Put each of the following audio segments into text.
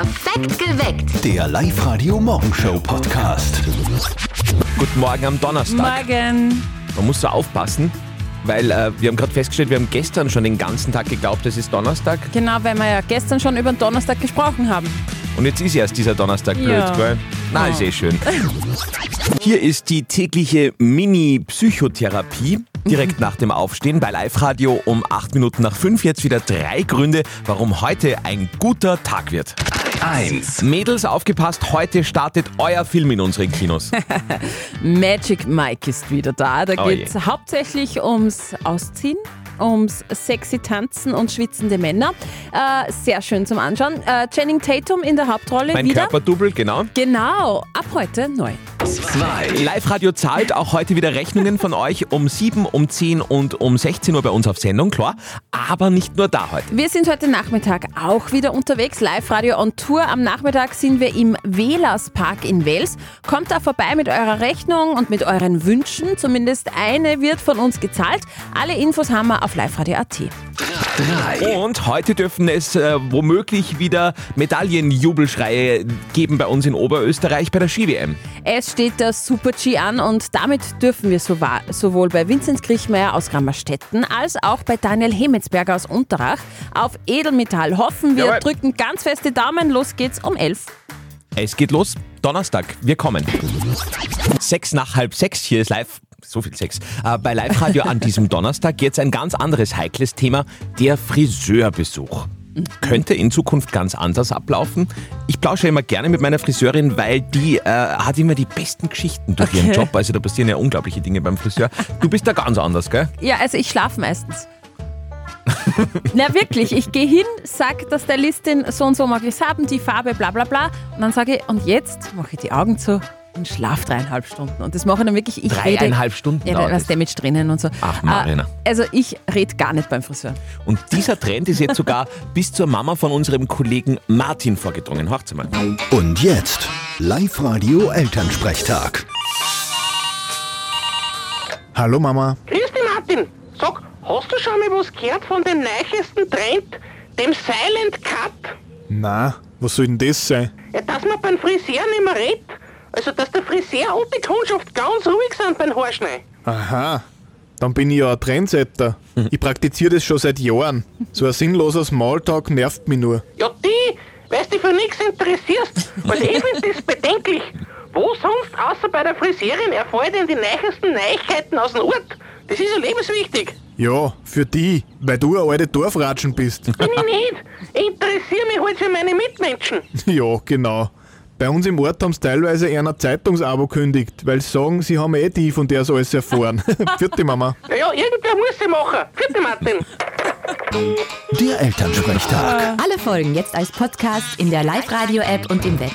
Perfekt geweckt. Der Live-Radio-Morgenshow-Podcast. Guten Morgen am Donnerstag. Morgen. Man muss so aufpassen, weil äh, wir haben gerade festgestellt, wir haben gestern schon den ganzen Tag geglaubt, es ist Donnerstag. Genau, weil wir ja gestern schon über den Donnerstag gesprochen haben. Und jetzt ist erst dieser Donnerstag blöd, Ja. gell? Na, ist eh schön. Hier ist die tägliche Mini-Psychotherapie. Direkt nach dem Aufstehen bei Live-Radio um 8 Minuten nach 5. Jetzt wieder drei Gründe, warum heute ein guter Tag wird. 1. Mädels, aufgepasst, heute startet euer Film in unseren Kinos. Magic Mike ist wieder da. Da Oh geht es hauptsächlich ums Ausziehen. Ums sexy Tanzen und schwitzende Männer. Äh, sehr schön zum Anschauen. Äh, Channing Tatum in der Hauptrolle Mein wieder. Körperdouble, genau. Genau, ab heute neu. 2. Live-Radio zahlt auch heute wieder Rechnungen von euch um 7, um 10 und um 16 Uhr bei uns auf Sendung, klar. Aber nicht nur da heute. Wir sind heute Nachmittag auch wieder unterwegs. Live-Radio on Tour. Am Nachmittag sind wir im Velas Park in Wels. Kommt da vorbei mit eurer Rechnung und mit euren Wünschen. Zumindest eine wird von uns gezahlt. Alle Infos haben wir auf liveradio.at. 3. Und heute dürfen es äh, womöglich wieder Medaillenjubelschreie geben bei uns in Oberösterreich bei der Ski-WM. Es steht der Super-G an und damit dürfen wir sowohl bei Vinzenz Griechmeier aus Grammerstetten als auch bei Daniel Hemetsberger aus Unterach auf Edelmetall hoffen. Wir Jawohl. drücken ganz feste Daumen. Los geht's um 11. Es geht los, Donnerstag, wir kommen. Sechs nach halb sechs, hier ist live, so viel Sex. Äh, bei Live-Radio an diesem Donnerstag jetzt ein ganz anderes heikles Thema, der Friseurbesuch. Könnte in Zukunft ganz anders ablaufen. Ich plausche immer gerne mit meiner Friseurin, weil die äh, hat immer die besten Geschichten durch ihren Okay. Job. Also da passieren ja unglaubliche Dinge beim Friseur. Du bist da ganz anders, gell? Ja, also ich schlafe meistens. Na wirklich, ich gehe hin, sag der Stylistin, so und so mag ich es haben, die Farbe, bla bla bla. Und dann sage ich, und jetzt mache ich die Augen zu und schlaf dreieinhalb Stunden. Und das mache ich dann wirklich, ich rede... Dreieinhalb Stunden Ja, da dauert ist das. Damage drinnen und so. Ach, Marina. Äh, Also ich rede gar nicht beim Friseur. Und dieser Trend ist jetzt sogar bis zur Mama von unserem Kollegen Martin vorgedrungen. Hört's mal. Und jetzt Live-Radio Elternsprechtag. Hallo Mama. Grüß dich, Martin. Sag, hast du schon mal was gehört von dem neuesten Trend, dem Silent Cut? Na, was soll denn das sein? Ja, dass man beim Friseur nicht mehr redet. Also, dass der Friseur und die Kundschaft ganz ruhig sind beim Haarschneiden. Aha, dann bin ich ja ein Trendsetter. Ich praktiziere das schon seit Jahren. So ein sinnloser Smalltalk nervt mich nur. Ja, die, weil du dich für nichts interessierst. Also, ich finde das bedenklich. Wo sonst außer bei der Friseurin erfahre denn die neuesten Neuigkeiten aus dem Ort? Das ist ja lebenswichtig. Ja, für die, weil du ein alter Dorfratschen bist. Bin ich nicht. Ich interessiere mich halt für meine Mitmenschen. ja, genau. Bei uns im Ort haben sie teilweise eher ein Zeitungsabo kündigt, weil sie sagen, sie haben eh die, von der sie alles erfahren. Vierte Mama. Naja, irgendwer muss sie machen. Vierte Martin. Der Elternsprechtag. Alle Folgen jetzt als Podcast in der Live-Radio-App und im Web.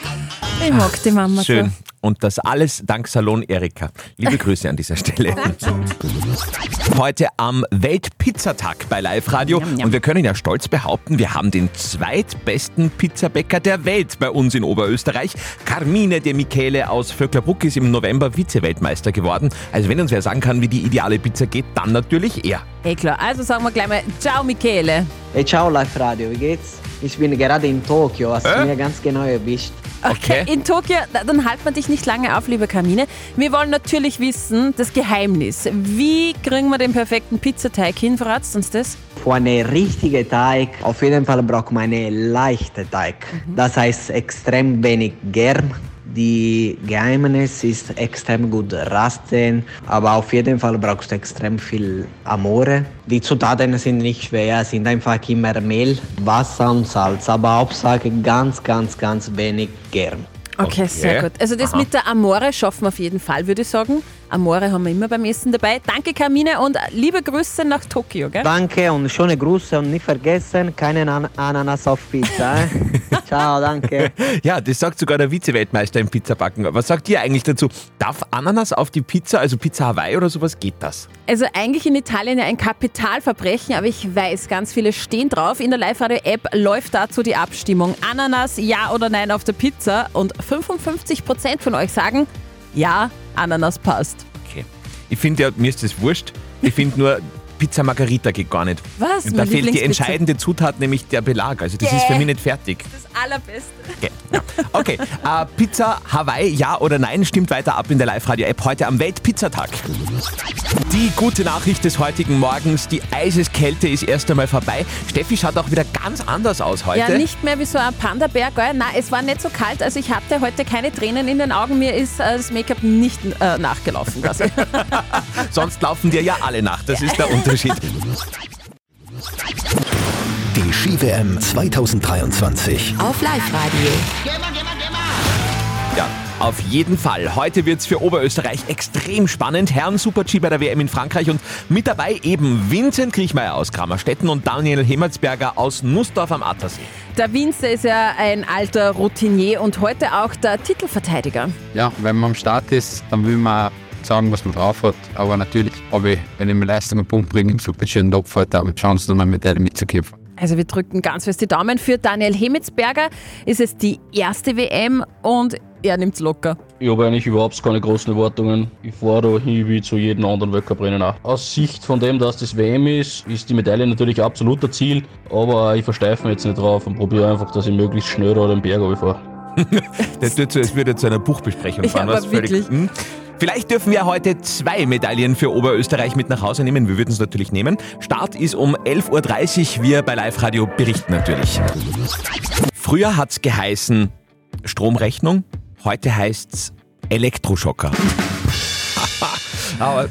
Ich mag die Mama Schön. so. Und das alles dank Salon Erika. Liebe Grüße an dieser Stelle. Heute am Weltpizzatag bei Live Radio. Yum, yum. Und wir können ja stolz behaupten, wir haben den zweitbesten Pizzabäcker der Welt bei uns in Oberösterreich. Carmine de Michele aus Vöcklerbruck ist im November Vize-Weltmeister geworden. Also wenn uns wer sagen kann, wie die ideale Pizza geht, dann natürlich er. Eh klar, also sagen wir gleich mal Ciao Michele. Hey, ciao Live Radio, wie geht's? Ich bin gerade in Tokio, hast du mir ganz genau erwischt. Okay. In Tokio, dann halten wir dich nicht lange auf, liebe Kamine. Wir wollen natürlich wissen, das Geheimnis. Wie kriegen wir den perfekten Pizzateig hin? Verratst uns das? Für einen richtigen Teig, auf jeden Fall braucht man einen leichten Teig. Das heißt extrem wenig Germ. Die Geheimnis ist extrem gut rasten, aber auf jeden Fall brauchst du extrem viel Amore. Die Zutaten sind nicht schwer, sind einfach immer Mehl, Wasser und Salz, aber Hauptsache ganz, ganz, ganz wenig Germ. Okay, Okay. sehr gut. Also das Aha. mit der Amore schaffen wir auf jeden Fall, würde ich sagen. Amore haben wir immer beim Essen dabei. Danke, Kamine, und liebe Grüße nach Tokio. Gell? Danke und schöne Grüße und nicht vergessen, keinen An Ananas auf Pizza. Eh? Ciao, danke. Ja, das sagt sogar der Vize-Weltmeister im Pizzabacken. Was sagt ihr eigentlich dazu? Darf Ananas auf die Pizza, also Pizza Hawaii oder sowas, geht das? Also eigentlich in Italien ja ein Kapitalverbrechen, aber ich weiß, ganz viele stehen drauf. In der Live-Radio-App läuft dazu die Abstimmung. Ananas, ja oder nein auf der Pizza. Und 55% von euch sagen, ja, Ananas passt. Okay. Ich finde ja, mir ist das wurscht. Ich finde nur, Pizza Margarita geht gar nicht. Was? Und da fehlt die entscheidende Zutat, nämlich der Belag. Also das ist für mich nicht fertig. Das allerbeste. Okay, ja. okay. Äh, Pizza Hawaii, ja oder nein, stimmt weiter ab in der Live-Radio-App heute am Weltpizzatag. Die gute Nachricht des heutigen Morgens, die Eiseskälte ist erst einmal vorbei. Steffi schaut auch wieder ganz anders aus heute. Ja, nicht mehr wie so ein Panda-Bär, gell? Nein, es war nicht so kalt, also ich hatte heute keine Tränen in den Augen. Mir ist äh, das Make-up nicht äh, nachgelaufen. Sonst laufen dir ja alle nach, das ist der Unterschied. Die Ski-WM 2023. Auf Live-Radio. Ja, auf jeden Fall. Heute wird's für Oberösterreich extrem spannend. Herren Super-G bei der WM in Frankreich und mit dabei eben Vincent Kriechmeier aus Kramerstetten und Daniel Hemmertsberger aus Nussdorf am Attersee. Der Winzer ist ja ein alter Routinier und heute auch der Titelverteidiger. Ja, wenn man am Start ist, dann will man sagen, was man drauf hat. Aber natürlich habe ich, wenn ich mir Leistung und Punkt bringe, im Super-G Topf heute auch Chancen, um eine Medaille mitzukämpfen. Also wir drücken ganz fest die Daumen. Für Daniel Hemitzberger ist es die erste WM und er nimmt's locker. Ich habe eigentlich überhaupt keine großen Erwartungen. Ich fahre da hin wie zu jedem anderen Weltcuprennen auch. Aus Sicht von dem, dass das WM ist, ist die Medaille natürlich absolut das Ziel, aber ich versteife mich jetzt nicht drauf und probiere einfach, dass ich möglichst schnell da den Berg fahre. Das so, als würde zu einer Buchbesprechung Ja, fahren. aber was völlig- wirklich. Hm. Vielleicht dürfen wir heute zwei Medaillen für Oberösterreich mit nach Hause nehmen. Wir würden es natürlich nehmen. Start ist um 11.30 Uhr. Wir bei Live Radio berichten natürlich. Früher hat es geheißen Stromrechnung, heute heißt es Elektroschocker. Aber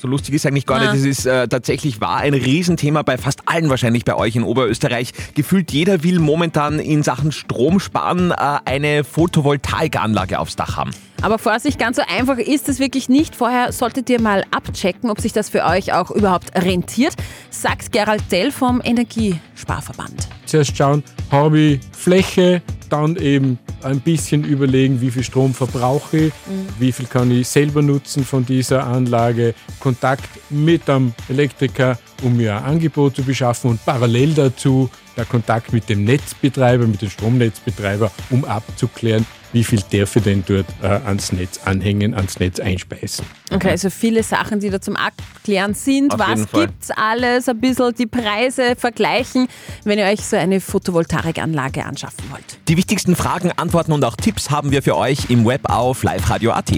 so lustig ist eigentlich gar nicht. Das ist äh, tatsächlich war ein Riesenthema bei fast allen wahrscheinlich bei euch in Oberösterreich. Gefühlt jeder will momentan in Sachen Strom sparen äh, eine Photovoltaikanlage aufs Dach haben. Aber Vorsicht, ganz so einfach ist es wirklich nicht. Vorher solltet ihr mal abchecken, ob sich das für euch auch überhaupt rentiert, sagt Gerald Dell vom Energiesparverband. Zuerst schauen, habe ich Fläche, dann eben ein bisschen überlegen, wie viel Strom verbrauche ich, wie viel kann ich selber nutzen von dieser Anlage, Kontakt mit einem Elektriker, um mir ein Angebot zu beschaffen und parallel dazu der Kontakt mit dem Netzbetreiber, mit dem Stromnetzbetreiber, um abzuklären, wie viel darf ich denn dort äh, ans Netz anhängen, ans Netz einspeisen. Okay, also viele Sachen, die da zum Abklären sind. Auf Was gibt's alles? Ein bisschen die Preise vergleichen, wenn ihr euch so eine Photovoltaikanlage anschaffen wollt. Die wichtigsten Fragen, Antworten und auch Tipps haben wir für euch im Web auf liveradio.at.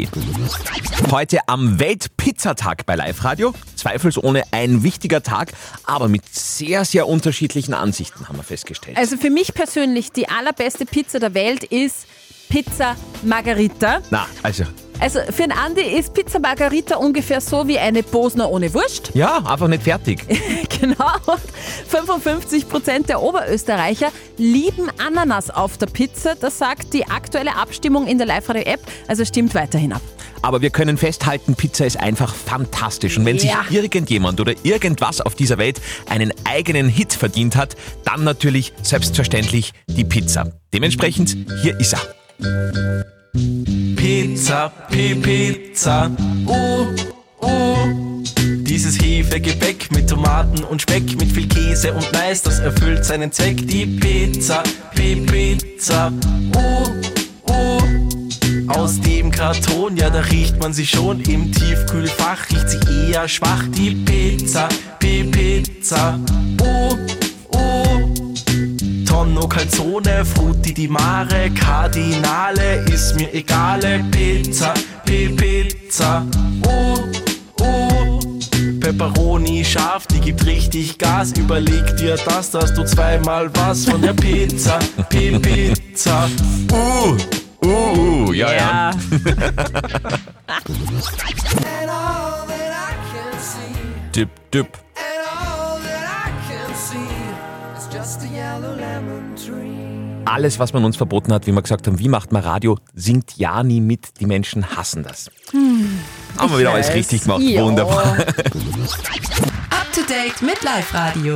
Heute am Weltpizzatag bei Live Radio. Zweifelsohne ein wichtiger Tag, aber mit sehr, sehr unterschiedlichen Ansichten haben wir festgestellt. Also für mich persönlich die allerbeste Pizza der Welt ist Pizza Margarita. Na, also, Also für den Andi ist Pizza Margarita ungefähr so wie eine Bosner ohne Wurst. ja, einfach nicht fertig. Genau. Und 55 Prozent der Oberösterreicher lieben Ananas auf der Pizza. Das sagt die aktuelle Abstimmung in der Live-Radio-App. Also stimmt weiterhin ab. Aber wir können festhalten, Pizza ist einfach fantastisch. Und wenn sich Ja. irgendjemand oder irgendwas auf dieser Welt einen eigenen Hit verdient hat, dann natürlich selbstverständlich die Pizza. Dementsprechend, hier ist er. Pizza, P Pizza, uh, uh. Dieses Hefegebäck mit Tomaten und Speck, mit viel Käse und Mais, das erfüllt seinen Zweck. Die Pizza, P Pizza, uh, uh. Aus dem Karton, ja, da riecht man sie schon. Im Tiefkühlfach riecht sie eher schwach. Die Pizza, P Pizza, uh, uh. Tonno Calzone, Frutti di Mare, Cardinale, ist mir egale, Pizza, P Pizza, uh, uh. Pepperoni scharf, die gibt richtig Gas, überleg dir das, dass du zweimal was von der Pizza, P Pizza, Uh, uh, uh, ja, ja. Dip, dip. Alles, was man uns verboten hat, wie wir gesagt haben, wie macht man Radio, singt ja nie mit. Die Menschen hassen das. Haben wir wieder alles weiß. richtig gemacht. Ja. Wunderbar. Up to date mit Live-Radio.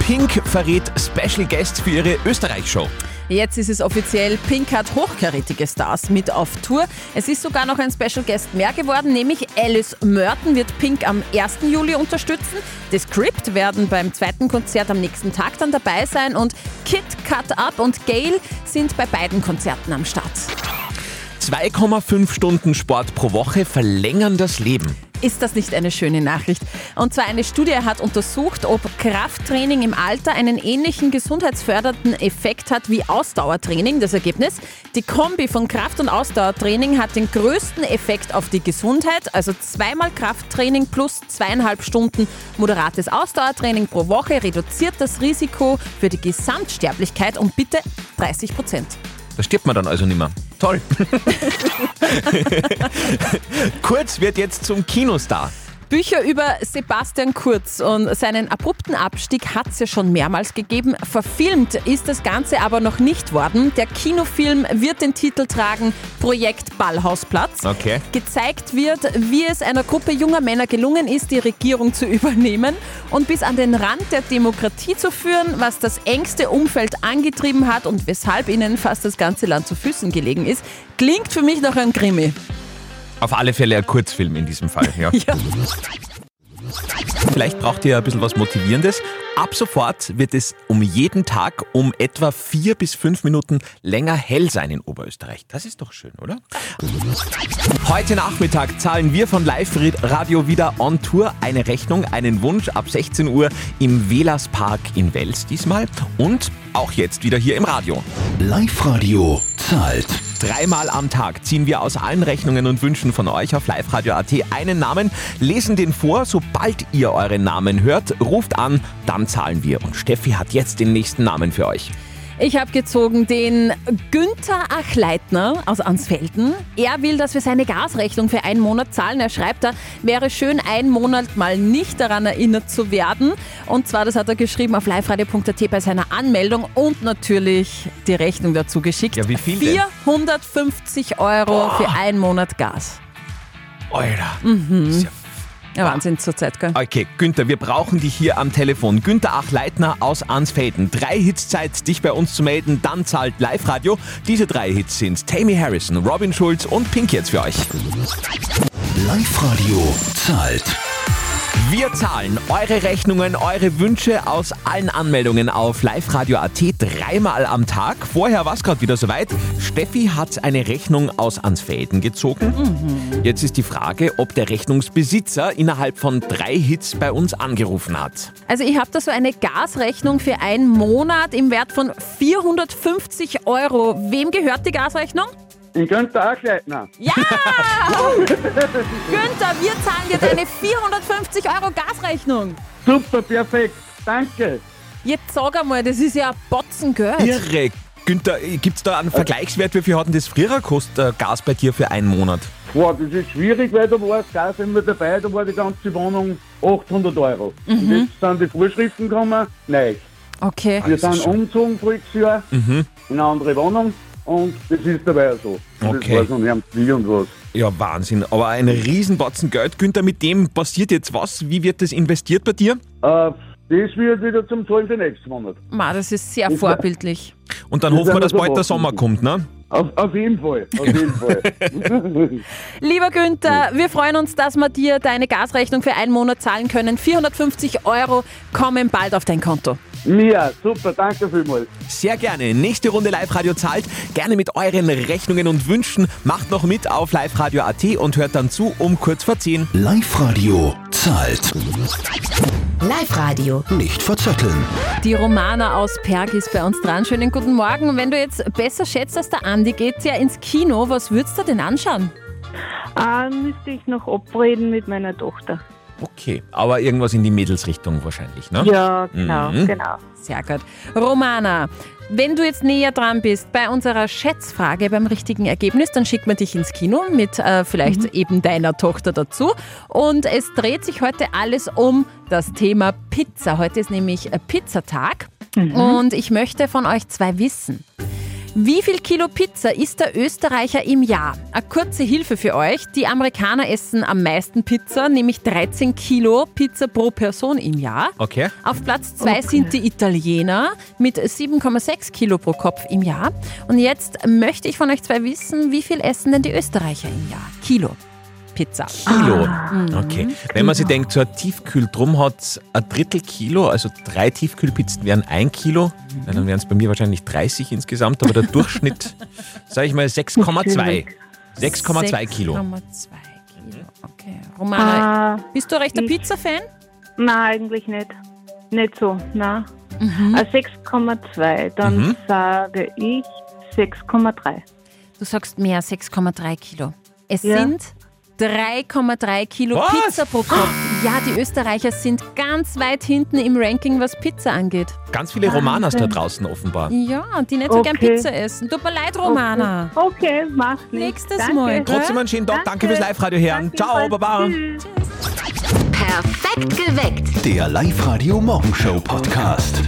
Pink verrät Special Guests für ihre Österreich-Show. Jetzt ist es offiziell, Pink hat hochkarätige Stars mit auf Tour. Es ist sogar noch ein Special Guest mehr geworden, nämlich Alice Merton wird Pink am 1. Juli unterstützen. The Script werden beim zweiten Konzert am nächsten Tag dann dabei sein und Kid Cut Up und Gail sind bei beiden Konzerten am Start. 2,5 Stunden Sport pro Woche verlängern das Leben. Ist das nicht eine schöne Nachricht? Und zwar eine Studie hat untersucht, ob Krafttraining im Alter einen ähnlichen gesundheitsfördernden Effekt hat wie Ausdauertraining. Das Ergebnis? Die Kombi von Kraft- und Ausdauertraining hat den größten Effekt auf die Gesundheit, also zweimal Krafttraining plus zweieinhalb Stunden moderates Ausdauertraining pro Woche reduziert das Risiko für die Gesamtsterblichkeit um bitte 30 Prozent. Da stirbt man dann also nicht mehr. Toll. Kurz wird jetzt zum Kinostar. Bücher über Sebastian Kurz und seinen abrupten Abstieg hat es ja schon mehrmals gegeben. Verfilmt ist das Ganze aber noch nicht worden. Der Kinofilm wird den Titel tragen Projekt Ballhausplatz. Okay. Gezeigt wird, wie es einer Gruppe junger Männer gelungen ist, die Regierung zu übernehmen und bis an den Rand der Demokratie zu führen, was das engste Umfeld angetrieben hat und weshalb ihnen fast das ganze Land zu Füßen gelegen ist. Klingt für mich nach einem Krimi. Auf alle Fälle ein Kurzfilm in diesem Fall. Ja. Ja. Vielleicht braucht ihr ein bisschen was Motivierendes. Ab sofort wird es um jeden Tag um etwa vier bis fünf Minuten länger hell sein in Oberösterreich. Das ist doch schön, oder? Heute Nachmittag zahlen wir von Live Radio wieder on Tour eine Rechnung, einen Wunsch ab 16 Uhr im Velas Park in Wels diesmal und auch jetzt wieder hier im Radio. Live-Radio zahlt. Dreimal am Tag ziehen wir aus allen Rechnungen und Wünschen von euch auf liveradio.at einen Namen, lesen den vor. Sobald ihr euren Namen hört, ruft an, dann zahlen wir. Und Steffi hat jetzt den nächsten Namen für euch. Ich habe gezogen den Günther Achleitner aus Ansfelden. Er will, dass wir seine Gasrechnung für einen Monat zahlen. Er schreibt da, wäre schön, einen Monat mal nicht daran erinnert zu werden. Und zwar, das hat er geschrieben auf liveradio.at bei seiner Anmeldung und natürlich die Rechnung dazu geschickt. Ja, wie viel denn? 450 Euro für einen Monat Gas. Alter. Mhm. Ja, Wahnsinn zur Zeit, gell? Okay, Günther, wir brauchen dich hier am Telefon. Günther Achleitner aus Ansfelden. Drei Hits Zeit, dich bei uns zu melden, dann zahlt Live-Radio. Diese drei Hits sind Tammy Harrison, Robin Schulz und Pink jetzt für euch. Live-Radio zahlt. Wir zahlen eure Rechnungen, eure Wünsche aus allen Anmeldungen auf liveradio.at dreimal am Tag. Vorher war es gerade wieder soweit. Steffi hat eine Rechnung aus Ansfelden gezogen. Jetzt ist die Frage, ob der Rechnungsbesitzer innerhalb von drei Hits bei uns angerufen hat. Also ich habe da so eine Gasrechnung für einen Monat im Wert von 450 Euro. Wem gehört die Gasrechnung? Ich könnte auch Leitner. Ja! Günther, wir zahlen dir deine 450 Euro Gasrechnung. Super, perfekt. Danke. Jetzt sag einmal, das ist ja ein Batzen Geld. Irre. Günther, gibt es da einen Vergleichswert? Wie viel hat denn das früher gekostet, äh, Gas bei dir für einen Monat? Boah, das ist schwierig, weil da war das Gas immer dabei, da war die ganze Wohnung 800 Euro. Und Mhm. jetzt sind die Vorschriften gekommen, nein. Okay. Wir sind umgezogen voriges Jahr Mhm. in eine andere Wohnung und das ist dabei so. Und Okay. Das weiß man nicht wie und was. Ja, Wahnsinn. Aber ein Riesenbatzen Geld. Günther, mit dem passiert jetzt was? Wie wird das investiert bei dir? Äh, das wird wieder zum Zahlen für nächsten Monat. Ma, das ist sehr vorbildlich. Und dann Das hoffen wir, dass so bald der. Sommer kommt, ne? Auf, auf jeden Fall, auf jeden Fall. Lieber Günther, wir freuen uns, dass wir dir deine Gasrechnung für einen Monat zahlen können. 450 Euro kommen bald auf dein Konto. Ja, super, danke vielmals. Sehr gerne. Nächste Runde Live-Radio zahlt. Gerne mit euren Rechnungen und Wünschen. Macht noch mit auf liveradio.at und hört dann zu um kurz vor 10. Live-Radio zahlt. Live-Radio. Nicht verzetteln. Die Romana aus Perg ist bei uns dran. Schönen guten Morgen. Wenn du jetzt besser schätzt als der Andi, geht's ja ins Kino. Was würdest du denn anschauen? Ah, müsste ich noch abreden mit meiner Tochter. Okay, aber irgendwas in die Mädelsrichtung wahrscheinlich, ne? Ja, genau, Mhm. genau. Sehr gut. Romana, wenn du jetzt näher dran bist bei unserer Schätzfrage beim richtigen Ergebnis, dann schickt man dich ins Kino mit äh, vielleicht eben deiner Tochter dazu. Und es dreht sich heute alles um das Thema Pizza. Heute ist nämlich äh, Pizzatag. Und ich möchte von euch zwei wissen. Wie viel Kilo Pizza isst der Österreicher im Jahr? Eine kurze Hilfe für euch. Die Amerikaner essen am meisten Pizza, nämlich 13 Kilo Pizza pro Person im Jahr. Okay. Auf Platz 2 sind die Italiener mit 7,6 Kilo pro Kopf im Jahr. Und jetzt möchte ich von euch zwei wissen, wie viel essen denn die Österreicher im Jahr? Kilo Pizza. Kilo. Mhm. Okay. Wenn man sich denkt, so ein Tiefkühldrum hat ein Drittel Kilo, also drei Tiefkühlpizzen wären ein Kilo, ja, dann wären es bei mir wahrscheinlich 30 insgesamt, aber der Durchschnitt, sage ich mal, 6,2. 6,2 Kilo. 6,2 Kilo. Okay. Romana, Ah, bist du rechter ich- Pizza-Fan? Nein, eigentlich nicht. Nicht so, nein. Mhm. Ah, 6,2. Dann Mhm. sage ich 6,3. Du sagst mehr, 6,3 Kilo. Es Ja. sind 3,3 Kilo Was? Pizza pro Kopf. Ja, die Österreicher sind ganz weit hinten im Ranking, was Pizza angeht. Ganz viele Romanas da draußen offenbar. Ja, die nicht so gern Okay. Pizza essen. Tut mir leid, Romana. Okay, macht nichts. Nächstes Danke. Mal. Trotzdem einen schönen Tag. Danke fürs Live-Radio hören. Danke, Ciao. Baba. Tschüss. Perfekt geweckt. Der Live-Radio Morgenshow Podcast.